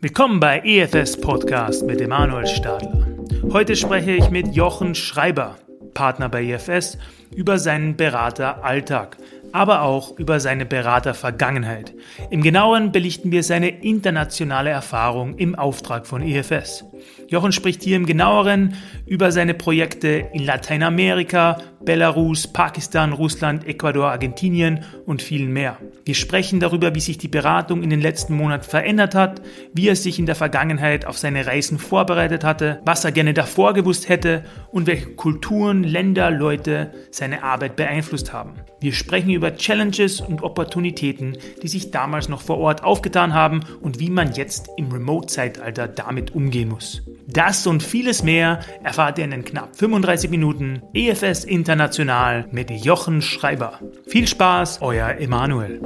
Willkommen bei EFS Podcast mit Emanuel Stadler. Heute spreche ich mit Jochen Schreiber, Partner bei EFS, über seinen Berateralltag, aber auch über seine Beratervergangenheit. Im Genaueren belichten wir seine internationale Erfahrung im Auftrag von EFS. Jochen spricht hier im Genaueren über seine Projekte in Lateinamerika, Belarus, Pakistan, Russland, Ecuador, Argentinien und vielen mehr. Wir sprechen darüber, wie sich die Beratung in den letzten Monaten verändert hat, wie er sich in der Vergangenheit auf seine Reisen vorbereitet hatte, was er gerne davor gewusst hätte und welche Kulturen, Länder, Leute seine Arbeit beeinflusst haben. Wir sprechen über Challenges und Opportunitäten, die sich damals noch vor Ort aufgetan haben und wie man jetzt im Remote-Zeitalter damit umgehen muss. Das und vieles mehr erfahrt ihr in den knapp 35 Minuten EFS International mit Jochen Schreiber. Viel Spaß, euer Emanuel.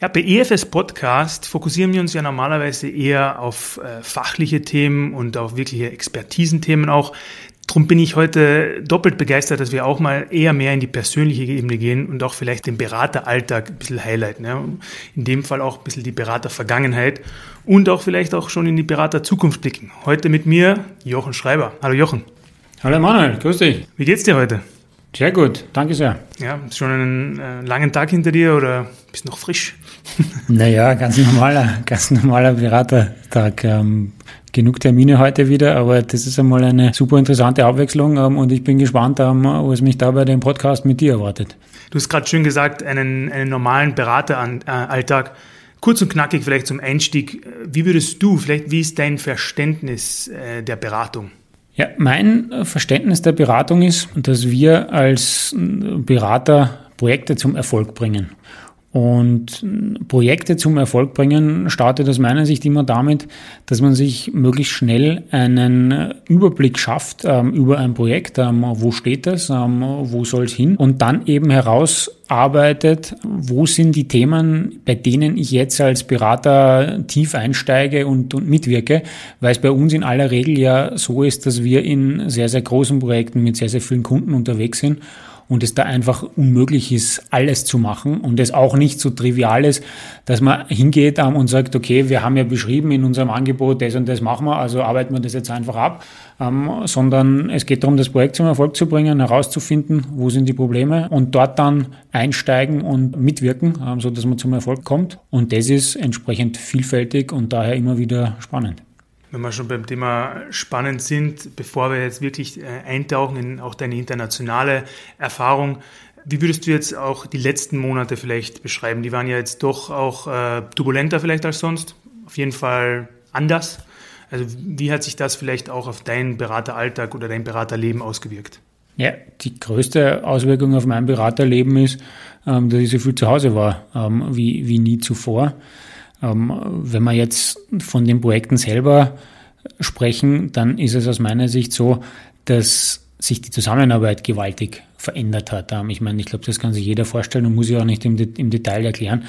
Ja, bei EFS Podcast fokussieren wir uns ja normalerweise eher auf äh, fachliche Themen und auf wirkliche Expertisenthemen auch. Darum bin ich heute doppelt begeistert, dass wir auch mal eher mehr in die persönliche Ebene gehen und auch vielleicht den Berateralltag ein bisschen highlighten. Ja. In dem Fall auch ein bisschen die Beratervergangenheit und auch vielleicht auch schon in die Beraterzukunft blicken. Heute mit mir Jochen Schreiber. Hallo Jochen. Hallo Manuel, grüß dich. Wie geht's dir heute? Sehr gut, danke sehr. Ja, schon einen äh, langen Tag hinter dir oder bist noch frisch? naja, ganz normaler, ganz normaler Beratertag. Ähm, genug Termine heute wieder, aber das ist einmal eine super interessante Abwechslung ähm, und ich bin gespannt, ähm, was mich da bei dem Podcast mit dir erwartet. Du hast gerade schön gesagt, einen, einen normalen Berateralltag. Kurz und knackig vielleicht zum Einstieg. Wie würdest du, vielleicht wie ist dein Verständnis äh, der Beratung? Ja, mein Verständnis der Beratung ist, dass wir als Berater Projekte zum Erfolg bringen. Und Projekte zum Erfolg bringen startet aus meiner Sicht immer damit, dass man sich möglichst schnell einen Überblick schafft ähm, über ein Projekt, ähm, wo steht es, ähm, wo soll es hin und dann eben herausarbeitet, wo sind die Themen, bei denen ich jetzt als Berater tief einsteige und, und mitwirke, weil es bei uns in aller Regel ja so ist, dass wir in sehr, sehr großen Projekten mit sehr, sehr vielen Kunden unterwegs sind und es da einfach unmöglich ist, alles zu machen und es auch nicht so trivial ist, dass man hingeht und sagt, okay, wir haben ja beschrieben in unserem Angebot, das und das machen wir, also arbeiten wir das jetzt einfach ab, ähm, sondern es geht darum, das Projekt zum Erfolg zu bringen, herauszufinden, wo sind die Probleme und dort dann einsteigen und mitwirken, ähm, so dass man zum Erfolg kommt. Und das ist entsprechend vielfältig und daher immer wieder spannend wenn wir schon beim Thema spannend sind, bevor wir jetzt wirklich äh, eintauchen in auch deine internationale Erfahrung, wie würdest du jetzt auch die letzten Monate vielleicht beschreiben? Die waren ja jetzt doch auch äh, turbulenter vielleicht als sonst, auf jeden Fall anders. Also wie hat sich das vielleicht auch auf deinen Berateralltag oder dein Beraterleben ausgewirkt? Ja, die größte Auswirkung auf mein Beraterleben ist, ähm, dass ich so viel zu Hause war ähm, wie, wie nie zuvor. Ähm, wenn wir jetzt von den Projekten selber sprechen, dann ist es aus meiner Sicht so, dass sich die Zusammenarbeit gewaltig verändert hat. Ähm, ich meine, ich glaube, das kann sich jeder vorstellen und muss ich auch nicht im, im Detail erklären.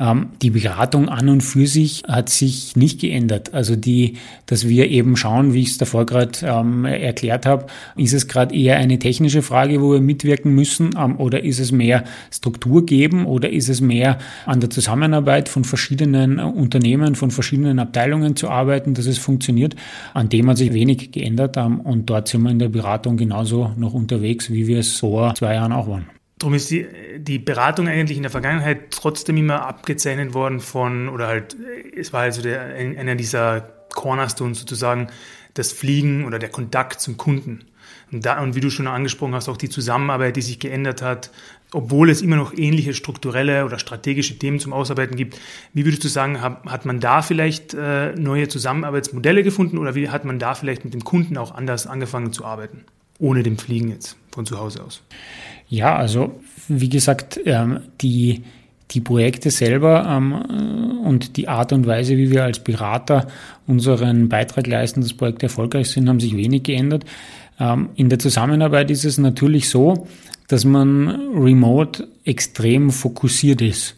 Ähm, die Beratung an und für sich hat sich nicht geändert. Also die, dass wir eben schauen, wie ich es davor gerade ähm, erklärt habe, ist es gerade eher eine technische Frage, wo wir mitwirken müssen, ähm, oder ist es mehr Struktur geben oder ist es mehr an der Zusammenarbeit von verschiedenen Unternehmen, von verschiedenen Abteilungen zu arbeiten, dass es funktioniert. An dem hat sich wenig geändert ähm, und dort sind wir in der Beratung genauso noch unterwegs, wie wir es vor zwei Jahren auch waren. Darum ist die, die Beratung eigentlich in der Vergangenheit trotzdem immer abgezeichnet worden von, oder halt, es war also der, einer dieser Cornerstones sozusagen, das Fliegen oder der Kontakt zum Kunden. Und, da, und wie du schon angesprochen hast, auch die Zusammenarbeit, die sich geändert hat, obwohl es immer noch ähnliche strukturelle oder strategische Themen zum Ausarbeiten gibt. Wie würdest du sagen, hat, hat man da vielleicht äh, neue Zusammenarbeitsmodelle gefunden oder wie hat man da vielleicht mit dem Kunden auch anders angefangen zu arbeiten? Ohne dem Fliegen jetzt von zu Hause aus. Ja, also wie gesagt, ähm, die, die Projekte selber ähm, und die Art und Weise, wie wir als Berater unseren Beitrag leisten, dass Projekte erfolgreich sind, haben sich wenig geändert. Ähm, in der Zusammenarbeit ist es natürlich so, dass man remote extrem fokussiert ist.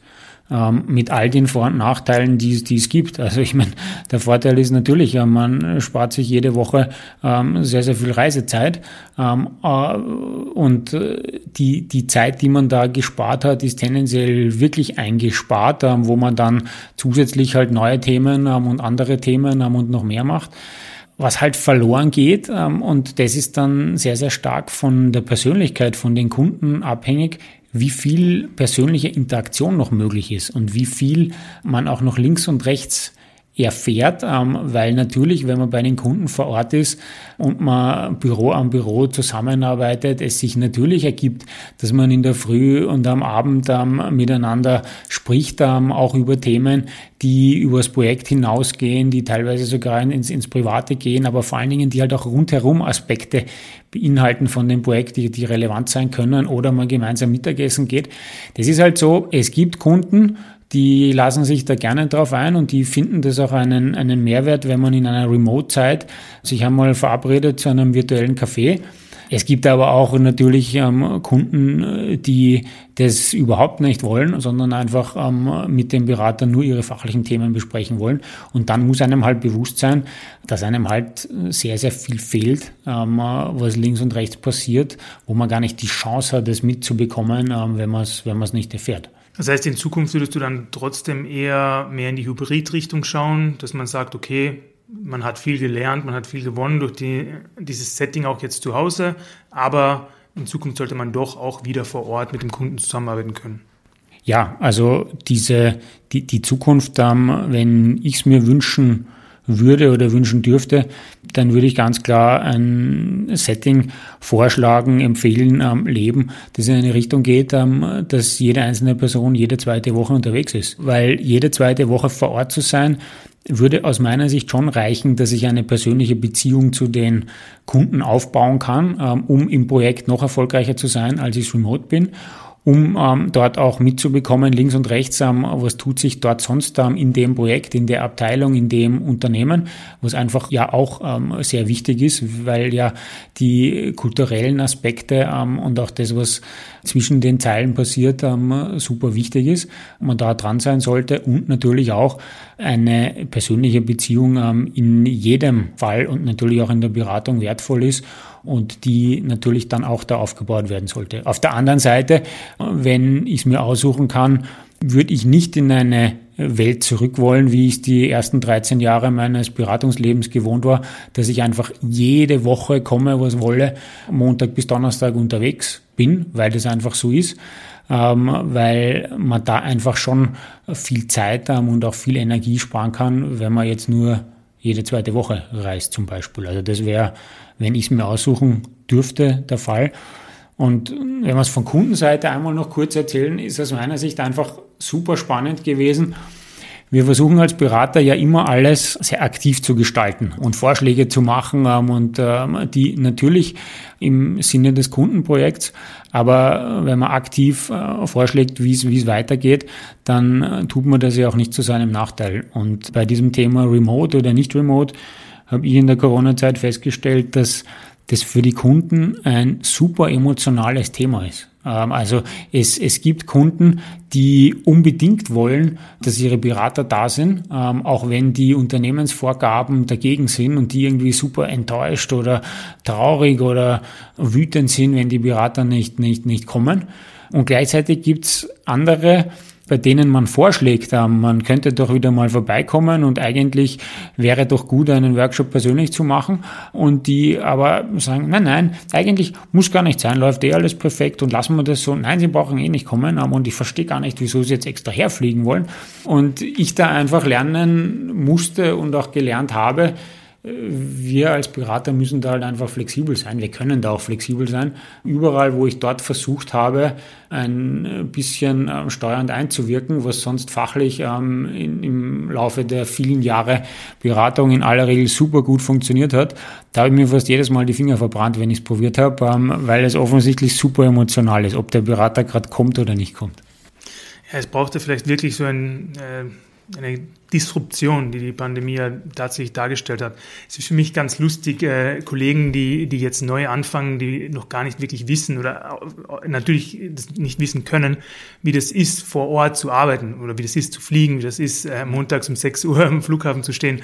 Ähm, mit all den Vor- und Nachteilen, die, die es gibt. Also ich meine, der Vorteil ist natürlich, ja, man spart sich jede Woche ähm, sehr, sehr viel Reisezeit ähm, äh, und äh, die, die Zeit, die man da gespart hat, ist tendenziell wirklich eingespart, wo man dann zusätzlich halt neue Themen und andere Themen und noch mehr macht was halt verloren geht. Und das ist dann sehr, sehr stark von der Persönlichkeit von den Kunden abhängig, wie viel persönliche Interaktion noch möglich ist und wie viel man auch noch links und rechts erfährt, ähm, weil natürlich, wenn man bei den Kunden vor Ort ist und man Büro am Büro zusammenarbeitet, es sich natürlich ergibt, dass man in der Früh und am Abend ähm, miteinander spricht, ähm, auch über Themen, die über das Projekt hinausgehen, die teilweise sogar ins, ins Private gehen, aber vor allen Dingen, die halt auch rundherum Aspekte beinhalten von dem Projekt, die, die relevant sein können oder man gemeinsam Mittagessen geht. Das ist halt so, es gibt Kunden, die lassen sich da gerne drauf ein und die finden das auch einen, einen Mehrwert, wenn man in einer Remote-Zeit sich einmal verabredet zu einem virtuellen Café. Es gibt aber auch natürlich ähm, Kunden, die das überhaupt nicht wollen, sondern einfach ähm, mit dem Berater nur ihre fachlichen Themen besprechen wollen. Und dann muss einem halt bewusst sein, dass einem halt sehr, sehr viel fehlt, ähm, was links und rechts passiert, wo man gar nicht die Chance hat, das mitzubekommen, ähm, wenn man es wenn nicht erfährt. Das heißt, in Zukunft würdest du dann trotzdem eher mehr in die Hybrid-Richtung schauen, dass man sagt, okay, man hat viel gelernt, man hat viel gewonnen durch die, dieses Setting auch jetzt zu Hause, aber in Zukunft sollte man doch auch wieder vor Ort mit dem Kunden zusammenarbeiten können. Ja, also diese, die, die Zukunft, ähm, wenn ich es mir wünschen würde oder wünschen dürfte, dann würde ich ganz klar ein Setting vorschlagen, empfehlen, ähm, leben, das in eine Richtung geht, ähm, dass jede einzelne Person jede zweite Woche unterwegs ist. Weil jede zweite Woche vor Ort zu sein, würde aus meiner Sicht schon reichen, dass ich eine persönliche Beziehung zu den Kunden aufbauen kann, ähm, um im Projekt noch erfolgreicher zu sein, als ich remote bin um ähm, dort auch mitzubekommen, links und rechts, ähm, was tut sich dort sonst ähm, in dem Projekt, in der Abteilung, in dem Unternehmen, was einfach ja auch ähm, sehr wichtig ist, weil ja die kulturellen Aspekte ähm, und auch das, was zwischen den Zeilen passiert, ähm, super wichtig ist, man da dran sein sollte und natürlich auch eine persönliche Beziehung ähm, in jedem Fall und natürlich auch in der Beratung wertvoll ist und die natürlich dann auch da aufgebaut werden sollte. Auf der anderen Seite, wenn ich es mir aussuchen kann, würde ich nicht in eine Welt zurück wollen, wie ich die ersten 13 Jahre meines Beratungslebens gewohnt war, dass ich einfach jede Woche komme, was wolle, Montag bis Donnerstag unterwegs bin, weil das einfach so ist, ähm, weil man da einfach schon viel Zeit ähm, und auch viel Energie sparen kann, wenn man jetzt nur jede zweite Woche reist zum Beispiel. Also das wäre, wenn ich es mir aussuchen dürfte, der Fall. Und wenn wir es von Kundenseite einmal noch kurz erzählen, ist aus meiner Sicht einfach super spannend gewesen. Wir versuchen als Berater ja immer alles sehr aktiv zu gestalten und Vorschläge zu machen ähm, und ähm, die natürlich im Sinne des Kundenprojekts, aber wenn man aktiv äh, vorschlägt, wie es weitergeht, dann äh, tut man das ja auch nicht zu seinem Nachteil. Und bei diesem Thema Remote oder nicht Remote habe ich in der Corona-Zeit festgestellt, dass das für die Kunden ein super emotionales Thema ist. Ähm, also es, es gibt Kunden, die unbedingt wollen, dass ihre Berater da sind, ähm, auch wenn die Unternehmensvorgaben dagegen sind und die irgendwie super enttäuscht oder traurig oder wütend sind, wenn die Berater nicht, nicht, nicht kommen. Und gleichzeitig gibt's andere, bei denen man vorschlägt, ähm, man könnte doch wieder mal vorbeikommen und eigentlich wäre doch gut, einen Workshop persönlich zu machen und die aber sagen, nein, nein, eigentlich muss gar nicht sein, läuft eh alles perfekt und lassen wir das so. Nein, sie brauchen eh nicht kommen ähm, und ich verstehe gar nicht, wieso sie jetzt extra herfliegen wollen. Und ich da einfach lernen musste und auch gelernt habe, wir als Berater müssen da halt einfach flexibel sein. Wir können da auch flexibel sein. Überall, wo ich dort versucht habe, ein bisschen ähm, steuernd einzuwirken, was sonst fachlich ähm, in, im Laufe der vielen Jahre Beratung in aller Regel super gut funktioniert hat, da habe ich mir fast jedes Mal die Finger verbrannt, wenn ich es probiert habe, ähm, weil es offensichtlich super emotional ist, ob der Berater gerade kommt oder nicht kommt. Ja, es brauchte vielleicht wirklich so ein äh eine Disruption, die die Pandemie ja tatsächlich dargestellt hat. Es ist für mich ganz lustig, äh, Kollegen, die, die jetzt neu anfangen, die noch gar nicht wirklich wissen oder natürlich nicht wissen können, wie das ist, vor Ort zu arbeiten oder wie das ist, zu fliegen, wie das ist, äh, montags um 6 Uhr am Flughafen zu stehen.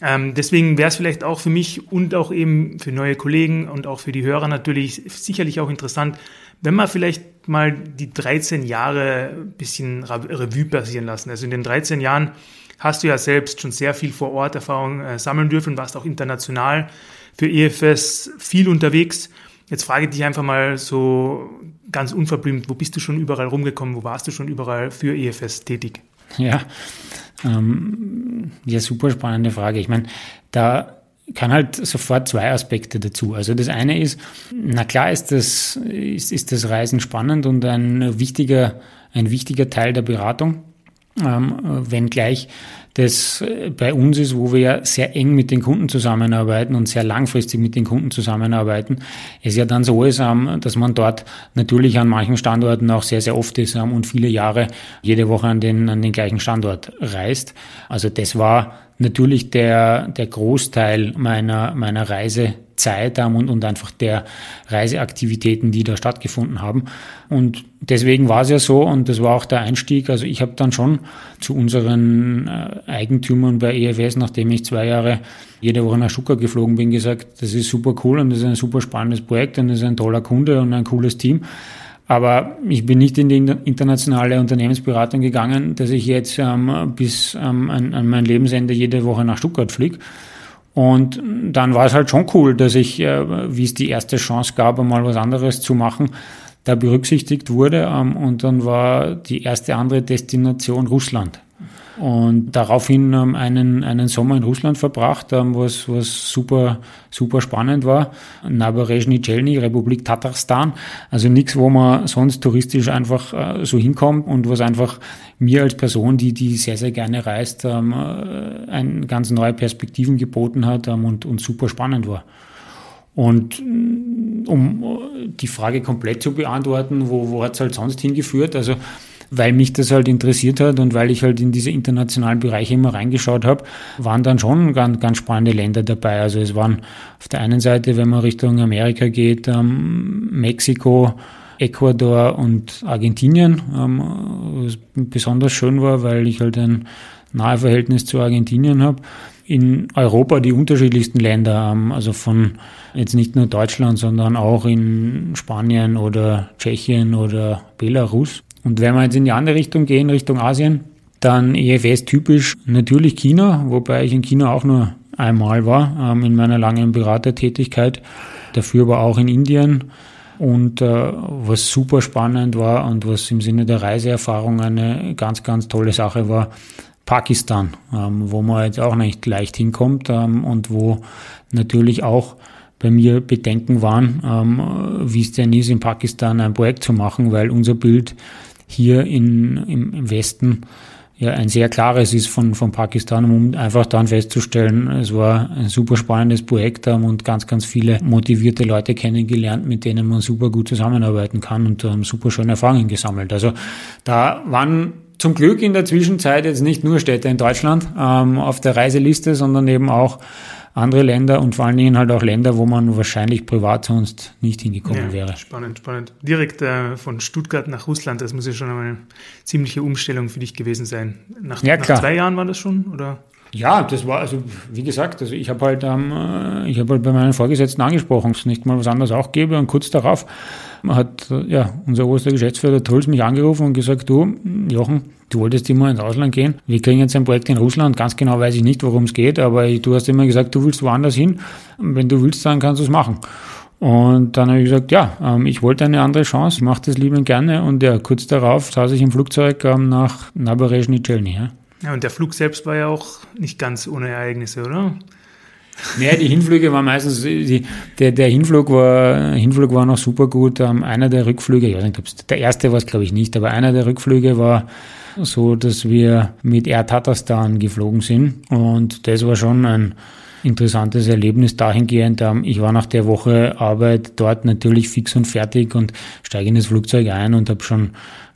Ähm, deswegen wäre es vielleicht auch für mich und auch eben für neue Kollegen und auch für die Hörer natürlich sicherlich auch interessant, wenn man vielleicht mal die 13 Jahre ein bisschen Revue passieren lassen. Also in den 13 Jahren hast du ja selbst schon sehr viel vor Ort Erfahrung äh, sammeln dürfen, warst auch international für EFS viel unterwegs. Jetzt frage ich dich einfach mal so ganz unverblümt, wo bist du schon überall rumgekommen, wo warst du schon überall für EFS tätig? Ja, ähm, ja, super spannende Frage. Ich meine, da kann halt sofort zwei Aspekte dazu. Also das eine ist, na klar ist das, ist, ist das Reisen spannend und ein wichtiger, ein wichtiger Teil der Beratung ähm, wenngleich das bei uns ist, wo wir ja sehr eng mit den Kunden zusammenarbeiten und sehr langfristig mit den Kunden zusammenarbeiten, es ja dann so ist, ähm, dass man dort natürlich an manchen Standorten auch sehr, sehr oft ist ähm, und viele Jahre jede Woche an den, an den gleichen Standort reist. Also das war natürlich der, der Großteil meiner, meiner Reise Zeit haben und, und einfach der Reiseaktivitäten, die da stattgefunden haben. Und deswegen war es ja so und das war auch der Einstieg. Also ich habe dann schon zu unseren äh, Eigentümern bei EFS, nachdem ich zwei Jahre jede Woche nach Stuttgart geflogen bin, gesagt, das ist super cool und das ist ein super spannendes Projekt und das ist ein toller Kunde und ein cooles Team. Aber ich bin nicht in die internationale Unternehmensberatung gegangen, dass ich jetzt ähm, bis ähm, an, an mein Lebensende jede Woche nach Stuttgart fliege, und dann war es halt schon cool, dass ich, äh, wie es die erste Chance gab, einmal was anderes zu machen, da berücksichtigt wurde. Ähm, und dann war die erste andere Destination Russland und daraufhin ähm, einen, einen Sommer in Russland verbracht, ähm, was, was super, super spannend war. Naberezhny Chelny, Republik Tatarstan, also nichts, wo man sonst touristisch einfach äh, so hinkommt und was einfach mir als Person, die, die sehr, sehr gerne reist, ähm, äh, ein ganz neue Perspektiven geboten hat ähm, und, und super spannend war. Und mm, um äh, die Frage komplett zu beantworten, wo, wo hat es halt sonst hingeführt? Also weil mich das halt interessiert hat und weil ich halt in diese internationalen Bereiche immer reingeschaut habe, waren dann schon ganz, ganz spannende Länder dabei. Also es waren auf der einen Seite, wenn man Richtung Amerika geht, ähm, Mexiko, Ecuador und Argentinien, ähm, was besonders schön war, weil ich halt ein nahe Verhältnis zu Argentinien habe. In Europa die unterschiedlichsten Länder, ähm, also von jetzt nicht nur Deutschland, sondern auch in Spanien oder Tschechien oder Belarus. Und wenn wir jetzt in die andere Richtung gehen, Richtung Asien, dann EFS typisch natürlich China, wobei ich in China auch nur einmal war ähm, in meiner langen Beratertätigkeit. Dafür aber auch in Indien. Und äh, was super spannend war und was im Sinne der Reiseerfahrung eine ganz, ganz tolle Sache war, Pakistan, ähm, wo man jetzt auch nicht leicht hinkommt ähm, und wo natürlich auch bei mir Bedenken waren, ähm, wie es denn ist, in Pakistan ein Projekt zu machen, weil unser Bild hier in, im, im Westen ja ein sehr klares ist von, von Pakistan, um einfach dann festzustellen, es war ein super spannendes Projekt und ganz, ganz viele motivierte Leute kennengelernt, mit denen man super gut zusammenarbeiten kann und haben super schöne Erfahrungen gesammelt. Also da waren zum Glück in der Zwischenzeit jetzt nicht nur Städte in Deutschland ähm, auf der Reiseliste, sondern eben auch andere Länder und vor allen Dingen halt auch Länder, wo man wahrscheinlich privat sonst nicht hingekommen ja, wäre. Spannend, spannend. Direkt äh, von Stuttgart nach Russland, das muss ja schon eine ziemliche Umstellung für dich gewesen sein. Nach, ja, nach zwei Jahren war das schon, oder? Ja, das war, also wie gesagt, also ich habe halt, ähm, ich habe halt bei meinen Vorgesetzten angesprochen, dass es nicht mal was anderes auch gäbe und kurz darauf hat ja unser oberster Geschäftsführer Truls mich angerufen und gesagt, du, Jochen, du wolltest immer ins Ausland gehen. Wir kriegen jetzt ein Projekt in Russland. Ganz genau weiß ich nicht, worum es geht, aber du hast immer gesagt, du willst woanders hin. Wenn du willst, dann kannst du es machen. Und dann habe ich gesagt, ja, ähm, ich wollte eine andere Chance, ich mache das liebend gerne. Und ja, kurz darauf saß ich im Flugzeug ähm, nach Naberezhny Chelny. Ja. Ja, und der Flug selbst war ja auch nicht ganz ohne Ereignisse, oder? Naja, die Hinflüge waren meistens, die, der, der Hinflug war, Hinflug war noch super gut. Ähm, einer der Rückflüge, ich weiß nicht, der erste war es glaube ich nicht, aber einer der Rückflüge war so, dass wir mit Air Tatarstan geflogen sind. Und das war schon ein interessantes Erlebnis dahingehend. Ähm, ich war nach der Woche Arbeit dort natürlich fix und fertig und steige in das Flugzeug ein und habe schon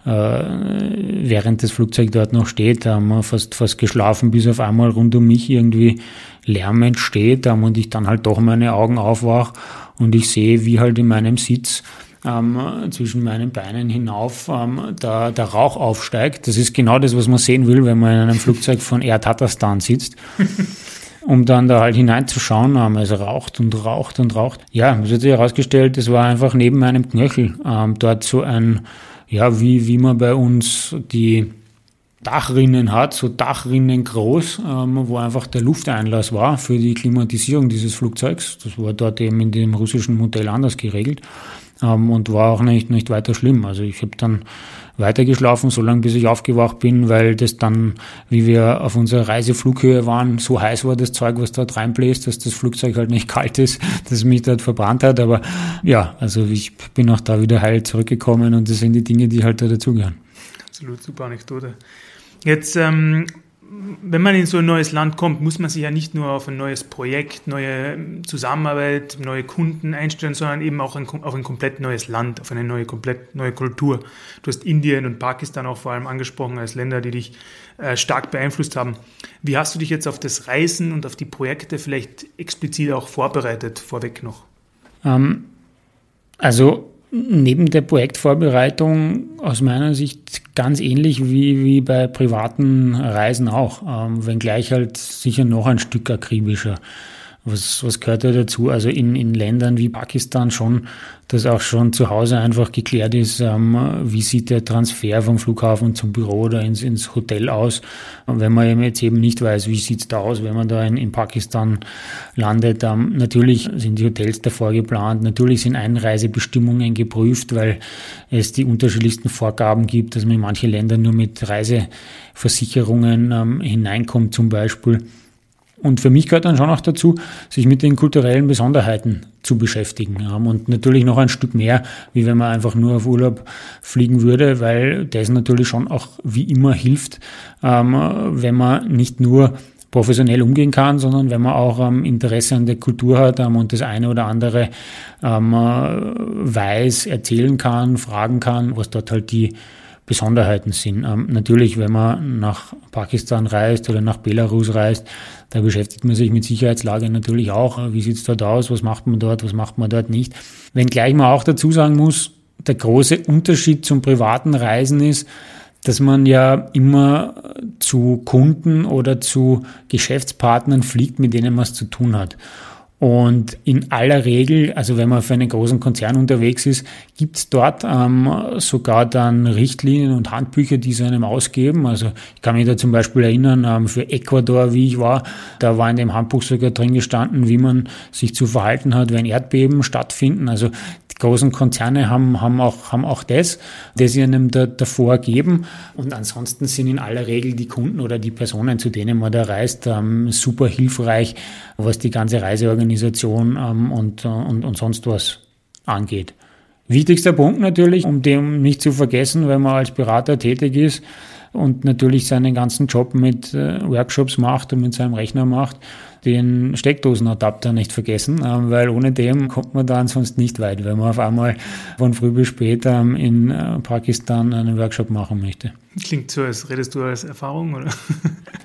während das Flugzeug dort noch steht, da haben wir fast, fast geschlafen, bis auf einmal rund um mich irgendwie Lärm entsteht und ich dann halt doch meine Augen aufwach und ich sehe, wie halt in meinem Sitz ähm, zwischen meinen Beinen hinauf ähm, da, der Rauch aufsteigt. Das ist genau das, was man sehen will, wenn man in einem Flugzeug von Air Tatarstan sitzt. um dann da halt hineinzuschauen, ähm, es raucht und raucht und raucht. Ja, es hat sich herausgestellt, es war einfach neben meinem Knöchel ähm, dort so ein, ja, wie, wie man bei uns die Dachrinnen hat, so Dachrinnen groß, ähm, wo einfach der Lufteinlass war für die Klimatisierung dieses Flugzeugs. Das war dort eben in dem russischen Modell anders geregelt ähm, und war auch nicht, nicht weiter schlimm. Also ich habe dann weitergeschlafen, so lange bis ich aufgewacht bin, weil das dann, wie wir auf unserer Reiseflughöhe waren, so heiß war das Zeug, was dort reinbläst, dass das Flugzeug halt nicht kalt ist, dass mich dort verbrannt hat. Aber ja, also ich bin auch da wieder heil zurückgekommen und das sind die Dinge, die halt da dazugehören. Absolut super Anekdote. Jetzt ähm, wenn man in so ein neues Land kommt, muss man sich ja nicht nur auf ein neues Projekt, neue Zusammenarbeit, neue Kunden einstellen, sondern eben auch ein, auf ein komplett neues Land, auf eine neue, komplett neue Kultur. Du hast Indien und Pakistan auch vor allem angesprochen als Länder, die dich äh, stark beeinflusst haben. Wie hast du dich jetzt auf das Reisen und auf die Projekte vielleicht explizit auch vorbereitet, vorweg noch? Ähm, also neben der Projektvorbereitung aus meiner Sicht ganz ähnlich wie, wie bei privaten Reisen auch, ähm, wenngleich halt sicher noch ein Stück akribischer. Was, was gehört da dazu? Also in, in Ländern wie Pakistan schon, dass auch schon zu Hause einfach geklärt ist, ähm, wie sieht der Transfer vom Flughafen zum Büro oder ins, ins Hotel aus. Und wenn man jetzt eben nicht weiß, wie sieht's da aus, wenn man da in, in Pakistan landet, ähm, natürlich sind die Hotels davor geplant, natürlich sind Einreisebestimmungen geprüft, weil es die unterschiedlichsten Vorgaben gibt, dass man in manche Länder nur mit Reiseversicherungen ähm, hineinkommt zum Beispiel. Und für mich gehört dann schon auch dazu, sich mit den kulturellen Besonderheiten zu beschäftigen. Und natürlich noch ein Stück mehr, wie wenn man einfach nur auf Urlaub fliegen würde, weil das natürlich schon auch wie immer hilft, ähm, wenn man nicht nur professionell umgehen kann, sondern wenn man auch ähm, Interesse an der Kultur hat und das eine oder andere ähm, weiß, erzählen kann, fragen kann, was dort halt die Besonderheiten sind. Ähm, natürlich, wenn man nach Pakistan reist oder nach Belarus reist, da beschäftigt man sich mit Sicherheitslage natürlich auch. Wie sieht es dort aus? Was macht man dort? Was macht man dort nicht? Wenngleich man auch dazu sagen muss, der große Unterschied zum privaten Reisen ist, dass man ja immer zu Kunden oder zu Geschäftspartnern fliegt, mit denen man es zu tun hat. Und in aller Regel, also wenn man für einen großen Konzern unterwegs ist, gibt es dort ähm, sogar dann Richtlinien und Handbücher, die sie einem ausgeben. Also ich kann mich da zum Beispiel erinnern, ähm, für Ecuador, wie ich war, da war in dem Handbuch sogar drin gestanden, wie man sich zu verhalten hat, wenn Erdbeben stattfinden. Also großen Konzerne haben, haben, auch, haben auch das, das sie einem da, davor geben. Und ansonsten sind in aller Regel die Kunden oder die Personen, zu denen man da reist, ähm, super hilfreich, was die ganze Reiseorganisation ähm, und, und, und sonst was angeht. Wichtigster Punkt natürlich, um dem nicht zu vergessen, wenn man als Berater tätig ist und natürlich seinen ganzen Job mit äh, Workshops macht und mit seinem Rechner macht, den Steckdosenadapter nicht vergessen, ähm, weil ohne dem kommt man da sonst nicht weit, wenn man auf einmal von früh bis spät ähm, in äh, Pakistan einen Workshop machen möchte. Klingt so, als redest du als Erfahrung, oder?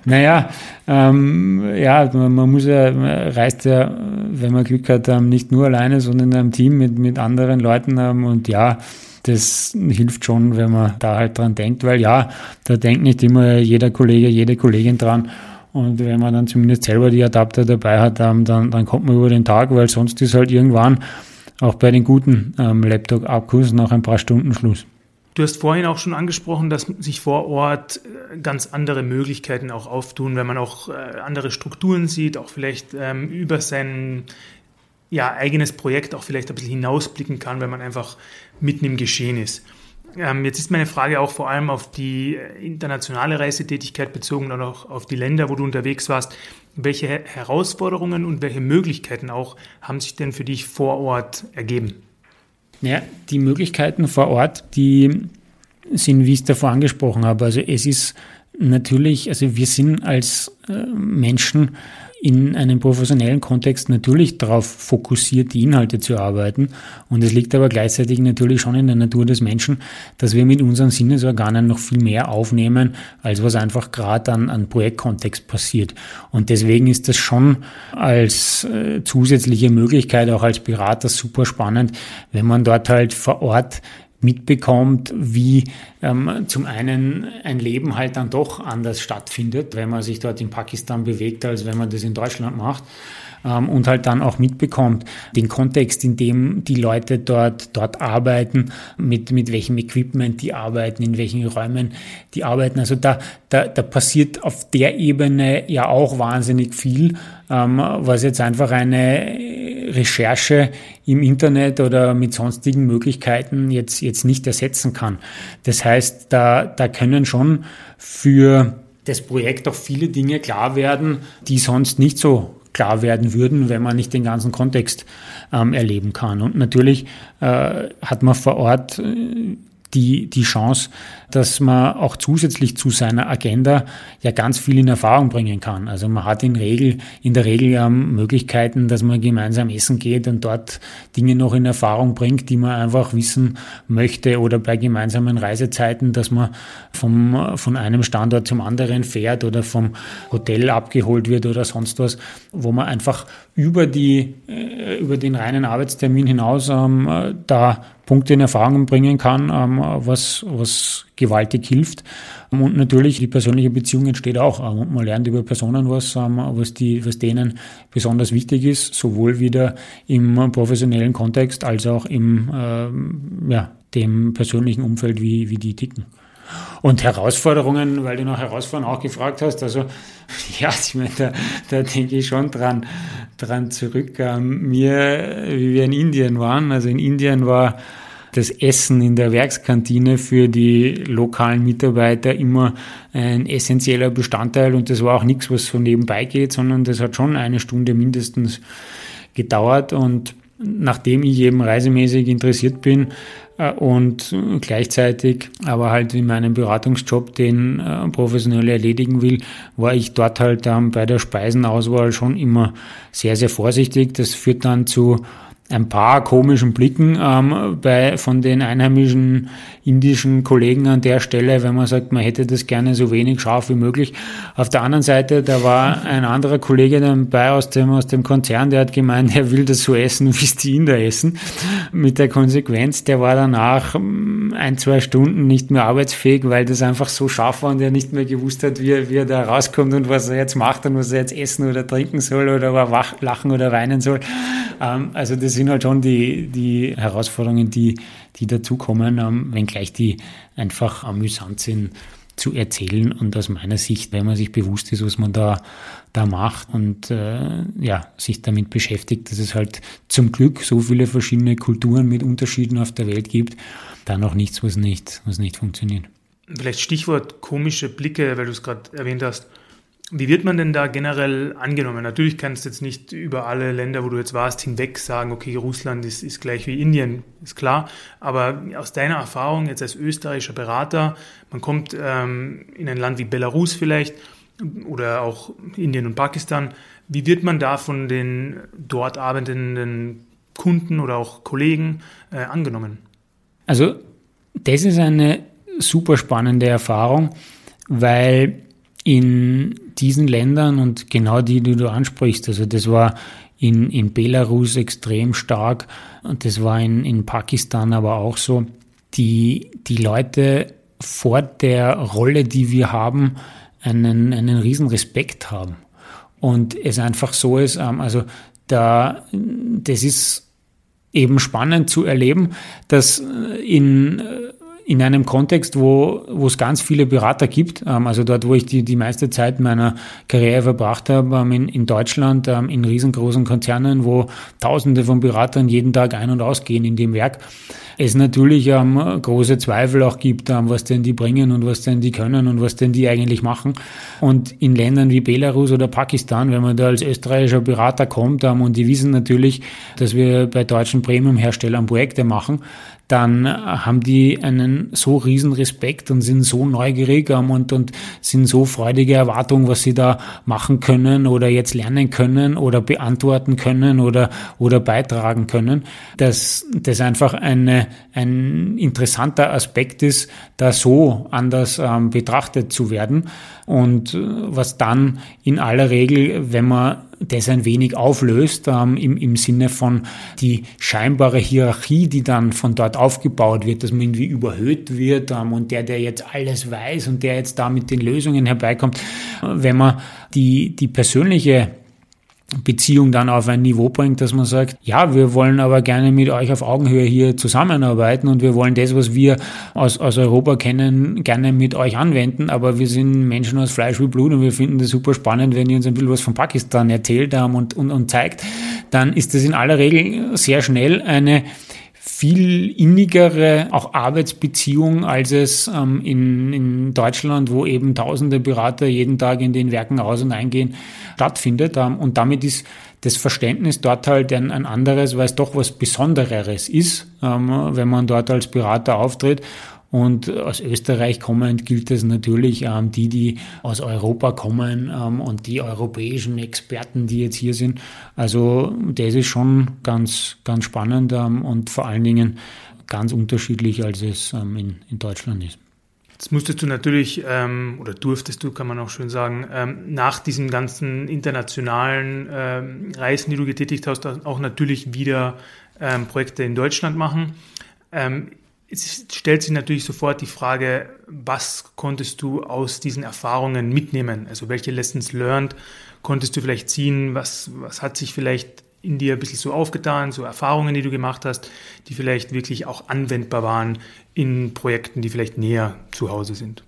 Naja, ähm, ja, man, man, muss ja, man reist ja, wenn man Glück hat, ähm, nicht nur alleine, sondern in einem Team mit, mit anderen Leuten ähm, und ja, das hilft schon, wenn man da halt dran denkt, weil ja, da denkt nicht immer jeder Kollege, jede Kollegin dran und wenn man dann zumindest selber die Adapter dabei hat, dann, dann kommt man über den Tag, weil sonst ist halt irgendwann auch bei den guten ähm, Laptop-Akkus nach ein paar Stunden Schluss. Du hast vorhin auch schon angesprochen, dass sich vor Ort äh, ganz andere Möglichkeiten auch auftun, wenn man auch äh, andere Strukturen sieht, auch vielleicht ähm, über sein ja, eigenes Projekt auch vielleicht ein bisschen hinausblicken kann, wenn man einfach mitten im Geschehen ist. Ähm, jetzt ist meine Frage auch vor allem auf die äh, internationale Reisetätigkeit bezogen und auch auf die Länder, wo du unterwegs warst. Welche Herausforderungen und welche Möglichkeiten auch haben sich denn für dich vor Ort ergeben? Ja, die Möglichkeiten vor Ort, die sind, wie ich es davor angesprochen habe. Also es ist natürlich, also wir sind als äh, Menschen in einem professionellen Kontext natürlich darauf fokussiert, die Inhalte zu arbeiten. Und es liegt aber gleichzeitig natürlich schon in der Natur des Menschen, dass wir mit unseren Sinnesorganen noch viel mehr aufnehmen, als was einfach gerade an, an Projektkontext passiert. Und deswegen ist das schon als äh, zusätzliche Möglichkeit, auch als Berater super spannend, wenn man dort halt vor Ort mitbekommt, wie ähm, zum einen ein Leben halt dann doch anders stattfindet, wenn man sich dort in Pakistan bewegt, als wenn man das in Deutschland macht ähm, und halt dann auch mitbekommt, den Kontext, in dem die Leute dort, dort arbeiten, mit, mit welchem Equipment die arbeiten, in welchen Räumen die arbeiten. Also da, da, da passiert auf der Ebene ja auch wahnsinnig viel, ähm, was jetzt einfach eine Recherche im Internet oder mit sonstigen Möglichkeiten jetzt, jetzt nicht ersetzen kann. Das heißt, da, da können schon für das Projekt auch viele Dinge klar werden, die sonst nicht so klar werden würden, wenn man nicht den ganzen Kontext ähm, erleben kann. Und natürlich äh, hat man vor Ort äh, die, die Chance, dass man auch zusätzlich zu seiner Agenda ja ganz viel in Erfahrung bringen kann. Also man hat in, Regel, in der Regel ähm, Möglichkeiten, dass man gemeinsam essen geht und dort Dinge noch in Erfahrung bringt, die man einfach wissen möchte oder bei gemeinsamen Reisezeiten, dass man vom, von einem Standort zum anderen fährt oder vom Hotel abgeholt wird oder sonst was, wo man einfach über die, äh, über den reinen Arbeitstermin hinaus ähm, da Punkte in Erfahrung bringen kann, ähm, was, was gewaltig hilft. Und natürlich die persönliche Beziehung entsteht auch. Ähm, und man lernt über Personen was, ähm, was, die, was denen besonders wichtig ist, sowohl wieder im professionellen Kontext als auch im ja, dem persönlichen Umfeld, wie, wie die ticken. Und Herausforderungen, weil du nach Herausforderungen auch gefragt hast, also ja, ich meine, da, da denke ich schon dran, dran zurück. Ähm, mir, wie wir in Indien waren, also in Indien war das Essen in der Werkskantine für die lokalen Mitarbeiter immer ein essentieller Bestandteil und das war auch nichts, was so nebenbei geht, sondern das hat schon eine Stunde mindestens gedauert und nachdem ich eben reisemäßig interessiert bin und gleichzeitig aber halt in meinem Beratungsjob den äh, professionell erledigen will, war ich dort halt ähm, bei der Speisenauswahl schon immer sehr, sehr vorsichtig. Das führt dann zu ein paar komischen Blicken ähm, bei, von den einheimischen indischen Kollegen an der Stelle, wenn man sagt, man hätte das gerne so wenig scharf wie möglich. Auf der anderen Seite, da war ein anderer Kollege dabei aus dem, aus dem Konzern, der hat gemeint, er will das so essen, wie es die Inder essen. Mit der Konsequenz, der war danach ähm, ein, zwei Stunden nicht mehr arbeitsfähig, weil das einfach so scharf war und er nicht mehr gewusst hat, wie er, wie er da rauskommt und was er jetzt macht und was er jetzt essen oder trinken soll oder er lachen oder weinen soll. Ähm, also das sind halt schon die, die Herausforderungen, die, die dazukommen, ähm, wenngleich die einfach amüsant sind zu erzählen und aus meiner Sicht, wenn man sich bewusst ist, was man da, da macht und äh, ja, sich damit beschäftigt, dass es halt zum Glück so viele verschiedene Kulturen mit Unterschieden auf der Welt gibt, da noch nichts, was nicht, was nicht funktioniert. Vielleicht Stichwort komische Blicke, weil du es gerade erwähnt hast. Wie wird man denn da generell angenommen? Natürlich kannst du jetzt nicht über alle Länder, wo du jetzt warst, hinweg sagen, okay, Russland ist, ist gleich wie Indien, ist klar. Aber aus deiner Erfahrung jetzt als österreichischer Berater, man kommt ähm, in ein Land wie Belarus vielleicht oder auch Indien und Pakistan. Wie wird man da von den dort arbeitenden Kunden oder auch Kollegen äh, angenommen? Also das ist eine super spannende Erfahrung, weil in diesen Ländern und genau die, die du ansprichst, also das war in, in Belarus extrem stark und das war in, in Pakistan aber auch so, die, die Leute vor der Rolle, die wir haben, einen, einen riesen Respekt haben. Und es einfach so ist, ähm, also da, das ist eben spannend zu erleben, dass in in einem Kontext, wo, wo es ganz viele Berater gibt, ähm, also dort, wo ich die, die meiste Zeit meiner Karriere verbracht habe, ähm, in, in Deutschland, ähm, in riesengroßen Konzernen, wo Tausende von Beratern jeden Tag ein- und ausgehen in dem Werk, es natürlich ähm, große Zweifel auch gibt, ähm, was denn die bringen und was denn die können und was denn die eigentlich machen. Und in Ländern wie Belarus oder Pakistan, wenn man da als österreichischer Berater kommt ähm, und die wissen natürlich, dass wir bei deutschen Premium-Herstellern Projekte machen, dann haben die einen so riesen Respekt und sind so neugierig und, und sind so freudige Erwartungen, was sie da machen können oder jetzt lernen können oder beantworten können oder, oder beitragen können, dass das einfach eine, ein interessanter Aspekt ist, da so anders ähm, betrachtet zu werden. Und äh, was dann in aller Regel, wenn man das ein wenig auflöst, ähm, im, im Sinne von die scheinbare Hierarchie, die dann von dort aufgebaut wird, dass man irgendwie überhöht wird ähm, und der, der jetzt alles weiß und der jetzt da mit den Lösungen herbeikommt, wenn man die, die persönliche Beziehung dann auf ein Niveau bringt, dass man sagt, ja, wir wollen aber gerne mit euch auf Augenhöhe hier zusammenarbeiten und wir wollen das, was wir aus, aus Europa kennen, gerne mit euch anwenden, aber wir sind Menschen aus Fleisch wie Blut und wir finden das super spannend, wenn ihr uns ein bisschen was von Pakistan erzählt haben und, und, und zeigt, dann ist das in aller Regel sehr schnell eine viel innigere auch Arbeitsbeziehung, als es ähm, in, in Deutschland, wo eben tausende Berater jeden Tag in den Werken aus und eingehen, stattfindet. Ähm, und damit ist das Verständnis dort halt ein, ein anderes, weil es doch was Besondereres ist, ähm, wenn man dort als Berater auftritt. Und aus Österreich kommend gilt es natürlich, ähm, die, die aus Europa kommen ähm, und die europäischen Experten, die jetzt hier sind. Also das ist schon ganz, ganz spannend ähm, und vor allen Dingen ganz unterschiedlich, als es in, Deutschland ist. Jetzt musstest du natürlich, ähm, oder durftest du, kann man auch schön sagen, ähm, nach diesen ganzen internationalen ähm, Reisen, die du getätigt hast, auch natürlich wieder Projekte in Deutschland machen. Es stellt sich natürlich sofort die Frage, was konntest du aus diesen Erfahrungen mitnehmen? Also welche Lessons learned konntest du vielleicht ziehen? Was, was hat sich vielleicht in dir ein bisschen so aufgetan, so Erfahrungen, die du gemacht hast, die vielleicht wirklich auch anwendbar waren in Projekten, die vielleicht näher zu Hause sind?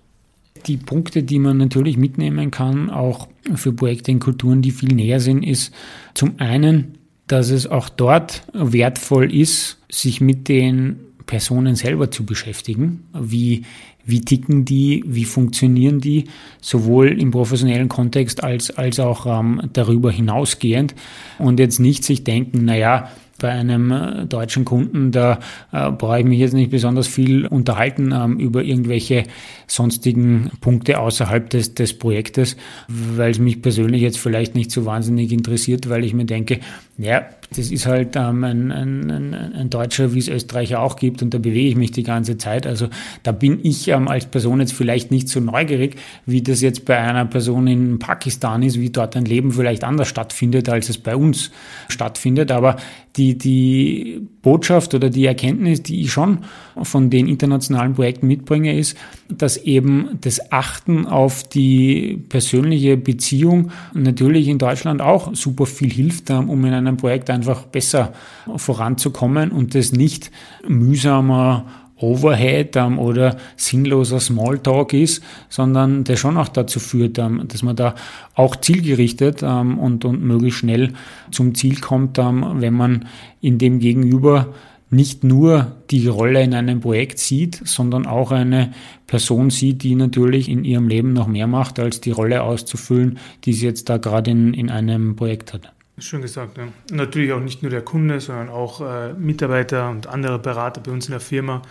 Die Punkte, die man natürlich mitnehmen kann, auch für Projekte in Kulturen, die viel näher sind, ist zum einen, dass es auch dort wertvoll ist, sich mit den Personen selber zu beschäftigen. Wie, wie ticken die, wie funktionieren die, sowohl im professionellen Kontext als, als auch ähm, darüber hinausgehend. Und jetzt nicht sich denken, naja, bei einem äh, deutschen Kunden, da äh, brauche ich mich jetzt nicht besonders viel unterhalten ähm, über irgendwelche sonstigen Punkte außerhalb des, des Projektes, weil es mich persönlich jetzt vielleicht nicht so wahnsinnig interessiert, weil ich mir denke, ja, das ist halt ähm, ein, ein, ein, ein Deutscher, wie es Österreicher auch gibt, und da bewege ich mich die ganze Zeit. Also da bin ich ähm, als Person jetzt vielleicht nicht so neugierig, wie das jetzt bei einer Person in Pakistan ist, wie dort ein Leben vielleicht anders stattfindet, als es bei uns stattfindet. Aber die, die Botschaft oder die Erkenntnis, die ich schon von den internationalen Projekten mitbringe, ist, dass eben das Achten auf die persönliche Beziehung natürlich in Deutschland auch super viel hilft, ähm, um in einem Projekt einfach besser voranzukommen und das nicht mühsamer Overhead ähm, oder sinnloser Smalltalk ist, sondern der schon auch dazu führt, ähm, dass man da auch zielgerichtet ähm, und, und möglichst schnell zum Ziel kommt, ähm, wenn man in dem Gegenüber nicht nur die Rolle in einem Projekt sieht, sondern auch eine Person sieht, die natürlich in ihrem Leben noch mehr macht, als die Rolle auszufüllen, die sie jetzt da gerade in, in einem Projekt hat. Schön gesagt, ja. Natürlich auch nicht nur der Kunde, sondern auch äh, Mitarbeiter und andere Berater bei uns in der Firma.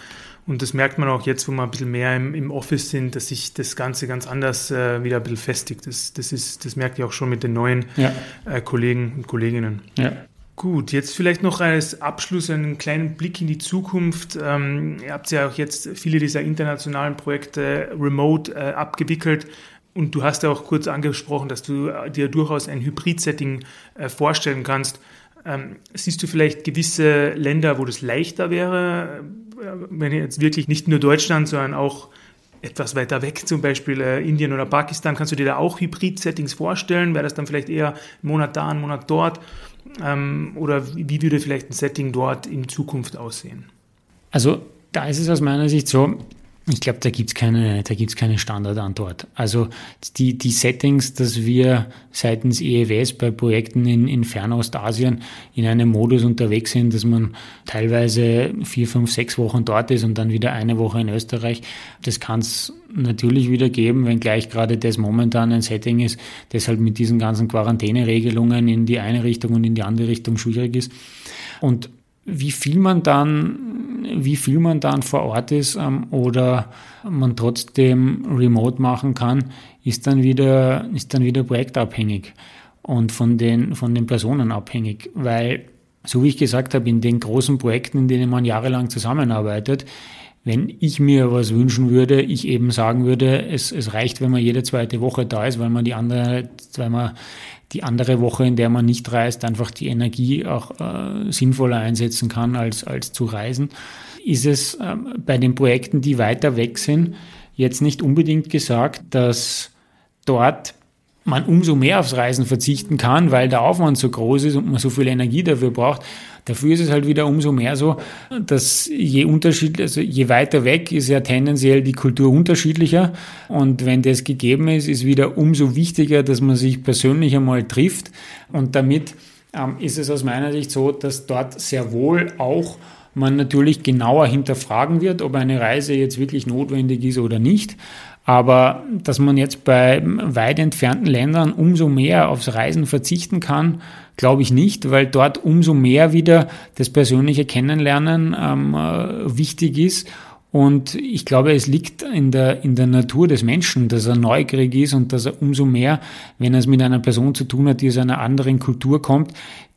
Und das merkt man auch jetzt, wo wir ein bisschen mehr im, im Office sind, dass sich das Ganze ganz anders äh, wieder ein bisschen festigt. Das, das, ist, das merkt ihr auch schon mit den neuen ja. äh, Kollegen und Kolleginnen. Ja. Gut, jetzt vielleicht noch als Abschluss einen kleinen Blick in die Zukunft. Ähm, ihr habt ja auch jetzt viele dieser internationalen Projekte remote äh, abgewickelt. Und du hast ja auch kurz angesprochen, dass du dir durchaus ein Hybrid-Setting äh, vorstellen kannst. Ähm, siehst du vielleicht gewisse Länder, wo das leichter wäre, äh, wenn jetzt wirklich nicht nur Deutschland, sondern auch etwas weiter weg, zum Beispiel äh, Indien oder Pakistan, kannst du dir da auch Hybrid-Settings vorstellen? Wäre das dann vielleicht eher ein Monat da, ein Monat dort? Ähm, oder wie würde vielleicht ein Setting dort in Zukunft aussehen? Also da ist es aus meiner Sicht so, ich glaube, da gibt's keine, da gibt's keine Standardantwort. Also die, die Settings, dass wir seitens EEWS bei Projekten in, in Fernostasien in einem Modus unterwegs sind, dass man teilweise vier, fünf, sechs Wochen dort ist und dann wieder eine Woche in Österreich, das kann es natürlich wieder geben, wenngleich gerade das momentan ein Setting ist, das halt mit diesen ganzen Quarantäneregelungen in die eine Richtung und in die andere Richtung schwierig ist. Und wie viel man dann, wie viel man dann vor Ort ist ähm, oder man trotzdem remote machen kann, ist dann wieder, ist dann wieder projektabhängig und von den, von den Personen abhängig, weil so wie ich gesagt habe, in den großen Projekten, in denen man jahrelang zusammenarbeitet, wenn ich mir was wünschen würde, ich eben sagen würde, es, es reicht, wenn man jede zweite Woche da ist, weil man die andere, weil man die andere Woche, in der man nicht reist, einfach die Energie auch äh, sinnvoller einsetzen kann als, als zu reisen, ist es äh, bei den Projekten, die weiter weg sind, jetzt nicht unbedingt gesagt, dass dort man umso mehr aufs Reisen verzichten kann, weil der Aufwand so groß ist und man so viel Energie dafür braucht. Dafür ist es halt wieder umso mehr so, dass je unterschiedlich, also je weiter weg ist ja tendenziell die Kultur unterschiedlicher. Und wenn das gegeben ist, ist wieder umso wichtiger, dass man sich persönlich einmal trifft. Und damit ähm, ist es aus meiner Sicht so, dass dort sehr wohl auch man natürlich genauer hinterfragen wird, ob eine Reise jetzt wirklich notwendig ist oder nicht. Aber dass man jetzt bei weit entfernten Ländern umso mehr aufs Reisen verzichten kann, glaube ich nicht, weil dort umso mehr wieder das persönliche Kennenlernen ähm, äh, wichtig ist. Und ich glaube, es liegt in der, in der Natur des Menschen, dass er neugierig ist und dass er umso mehr, wenn er es mit einer Person zu tun hat, die aus einer anderen Kultur kommt,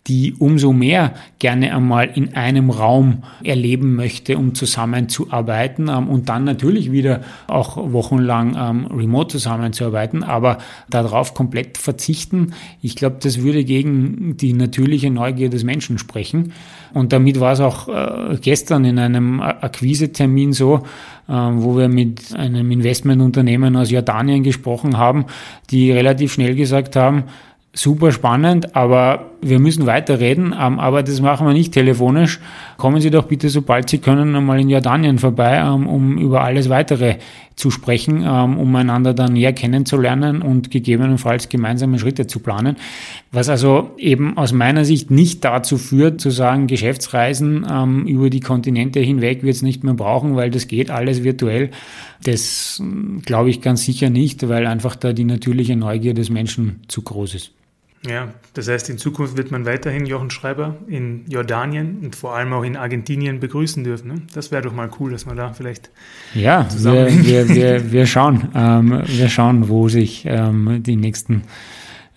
die umso mehr gerne einmal in einem Raum erleben möchte, um zusammenzuarbeiten ähm, und dann natürlich wieder auch wochenlang ähm, remote zusammenzuarbeiten, aber darauf komplett verzichten, ich glaube, das würde gegen die natürliche Neugier des Menschen sprechen. Und damit war es auch äh, gestern in einem Akquisetermin so, äh, wo wir mit einem Investmentunternehmen aus Jordanien gesprochen haben, die relativ schnell gesagt haben, super spannend, aber wir müssen weiterreden, ähm, aber das machen wir nicht telefonisch. Kommen Sie doch bitte, sobald Sie können, einmal in Jordanien vorbei, ähm, um über alles weitere zu sprechen, ähm, um einander dann näher kennenzulernen und gegebenenfalls gemeinsame Schritte zu planen. Was also eben aus meiner Sicht nicht dazu führt, zu sagen, Geschäftsreisen über die Kontinente hinweg wird es nicht mehr brauchen, weil das geht alles virtuell. Das glaube ich ganz sicher nicht, weil einfach da die natürliche Neugier des Menschen zu groß ist. Ja, das heißt, in Zukunft wird man weiterhin Jochen Schreiber in Jordanien und vor allem auch in Argentinien begrüßen dürfen. Ne? Das wäre doch mal cool, dass man da vielleicht ja. Wir, wir, wir, wir schauen, ähm, wir schauen, wo sich ähm, die nächsten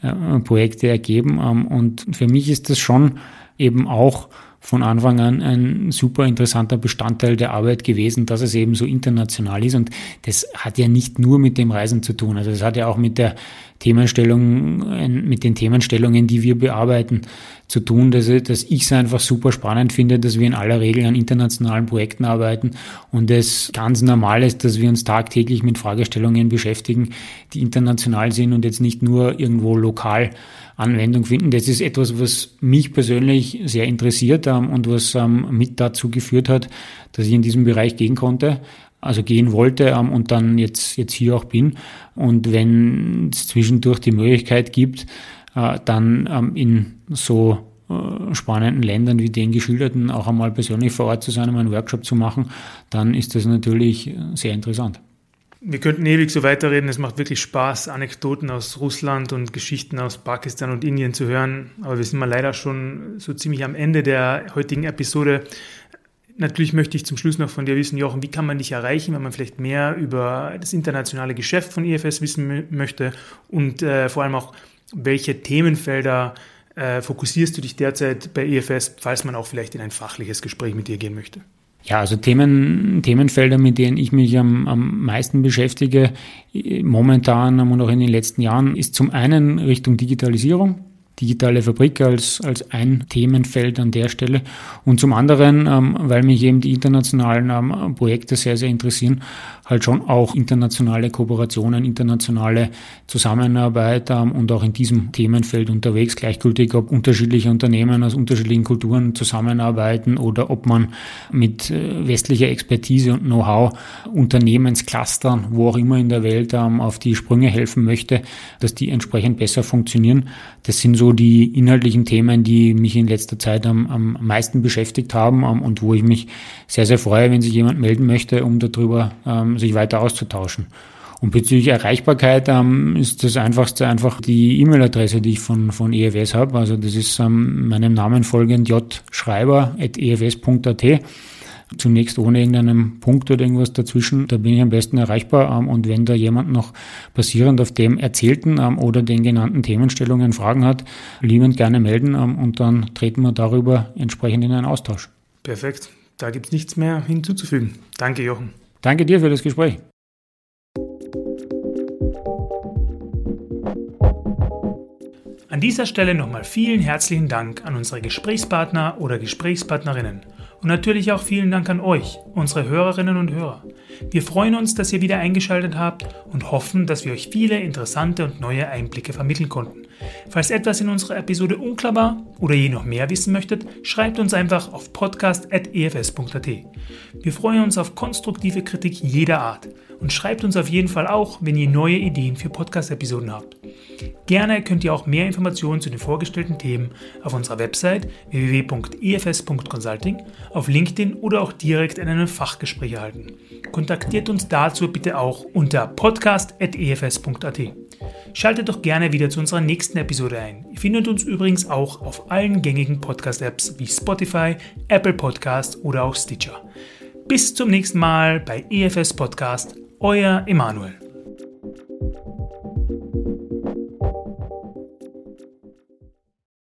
äh, Projekte ergeben. Ähm, und für mich ist das schon eben auch von Anfang an ein super interessanter Bestandteil der Arbeit gewesen, dass es eben so international ist. Und das hat ja nicht nur mit dem Reisen zu tun. Also das hat ja auch mit der Themenstellung, mit den Themenstellungen, die wir bearbeiten, zu tun, dass, dass ich es einfach super spannend finde, dass wir in aller Regel an internationalen Projekten arbeiten und es ganz normal ist, dass wir uns tagtäglich mit Fragestellungen beschäftigen, die international sind und jetzt nicht nur irgendwo lokal Anwendung finden. Das ist etwas, was mich persönlich sehr interessiert ähm, und was ähm, mit dazu geführt hat, dass ich in diesem Bereich gehen konnte also gehen wollte ähm, und dann jetzt, jetzt hier auch bin. Und wenn es zwischendurch die Möglichkeit gibt, äh, dann ähm, in so äh, spannenden Ländern wie den geschilderten auch einmal persönlich vor Ort zu sein, um einen Workshop zu machen, dann ist das natürlich sehr interessant. Wir könnten ewig so weiterreden. Es macht wirklich Spaß, Anekdoten aus Russland und Geschichten aus Pakistan und Indien zu hören. Aber wir sind mal leider schon so ziemlich am Ende der heutigen Episode. Natürlich möchte ich zum Schluss noch von dir wissen, Jochen, wie kann man dich erreichen, wenn man vielleicht mehr über das internationale Geschäft von IFS wissen möchte und äh, vor allem auch, welche Themenfelder äh, fokussierst du dich derzeit bei IFS, falls man auch vielleicht in ein fachliches Gespräch mit dir gehen möchte? Ja, also Themen, Themenfelder, mit denen ich mich am, am meisten beschäftige, momentan und auch in den letzten Jahren, ist zum einen Richtung Digitalisierung digitale Fabrik als, als ein Themenfeld an der Stelle. Und zum anderen, ähm, weil mich eben die internationalen ähm, Projekte sehr, sehr interessieren, halt schon auch internationale Kooperationen, internationale Zusammenarbeit ähm, und auch in diesem Themenfeld unterwegs, gleichgültig, ob unterschiedliche Unternehmen aus unterschiedlichen Kulturen zusammenarbeiten oder ob man mit äh, westlicher Expertise und Know-how Unternehmensclustern, wo auch immer in der Welt, ähm, auf die Sprünge helfen möchte, dass die entsprechend besser funktionieren. Das sind so die inhaltlichen Themen, die mich in letzter Zeit am, am meisten beschäftigt haben ähm, und wo ich mich sehr, sehr freue, wenn sich jemand melden möchte, um darüber ähm, sich weiter auszutauschen. Und bezüglich Erreichbarkeit ähm, ist das einfachste einfach die E-Mail-Adresse, die ich von, von EFS habe. Also das ist ähm, meinem Namen folgend jschreiber.efs.at zunächst ohne irgendeinen Punkt oder irgendwas dazwischen. Da bin ich am besten erreichbar. Ähm, und wenn da jemand noch basierend auf dem Erzählten ähm, oder den genannten Themenstellungen Fragen hat, liebend gerne melden ähm, und dann treten wir darüber entsprechend in einen Austausch. Perfekt. Da gibt es nichts mehr hinzuzufügen. Danke, Jochen. Danke dir für das Gespräch. An dieser Stelle nochmal vielen herzlichen Dank an unsere Gesprächspartner oder Gesprächspartnerinnen. Und natürlich auch vielen Dank an euch, unsere Hörerinnen und Hörer. Wir freuen uns, dass ihr wieder eingeschaltet habt und hoffen, dass wir euch viele interessante und neue Einblicke vermitteln konnten. Falls etwas in unserer Episode unklar war oder ihr noch mehr wissen möchtet, schreibt uns einfach auf podcast.efs.at. Wir freuen uns auf konstruktive Kritik jeder Art und schreibt uns auf jeden Fall auch, wenn ihr neue Ideen für Podcast-Episoden habt. Gerne könnt ihr auch mehr Informationen zu den vorgestellten Themen auf unserer Website www.efs.consulting, auf LinkedIn oder auch direkt in einem Fachgespräch erhalten. Kontaktiert uns dazu bitte auch unter podcast.efs.at. Schaltet doch gerne wieder zu unserer nächsten Episode ein. Ihr findet uns übrigens auch auf allen gängigen Podcast-Apps wie Spotify, Apple Podcast oder auch Stitcher. Bis zum nächsten Mal bei EFS Podcast, euer Emanuel.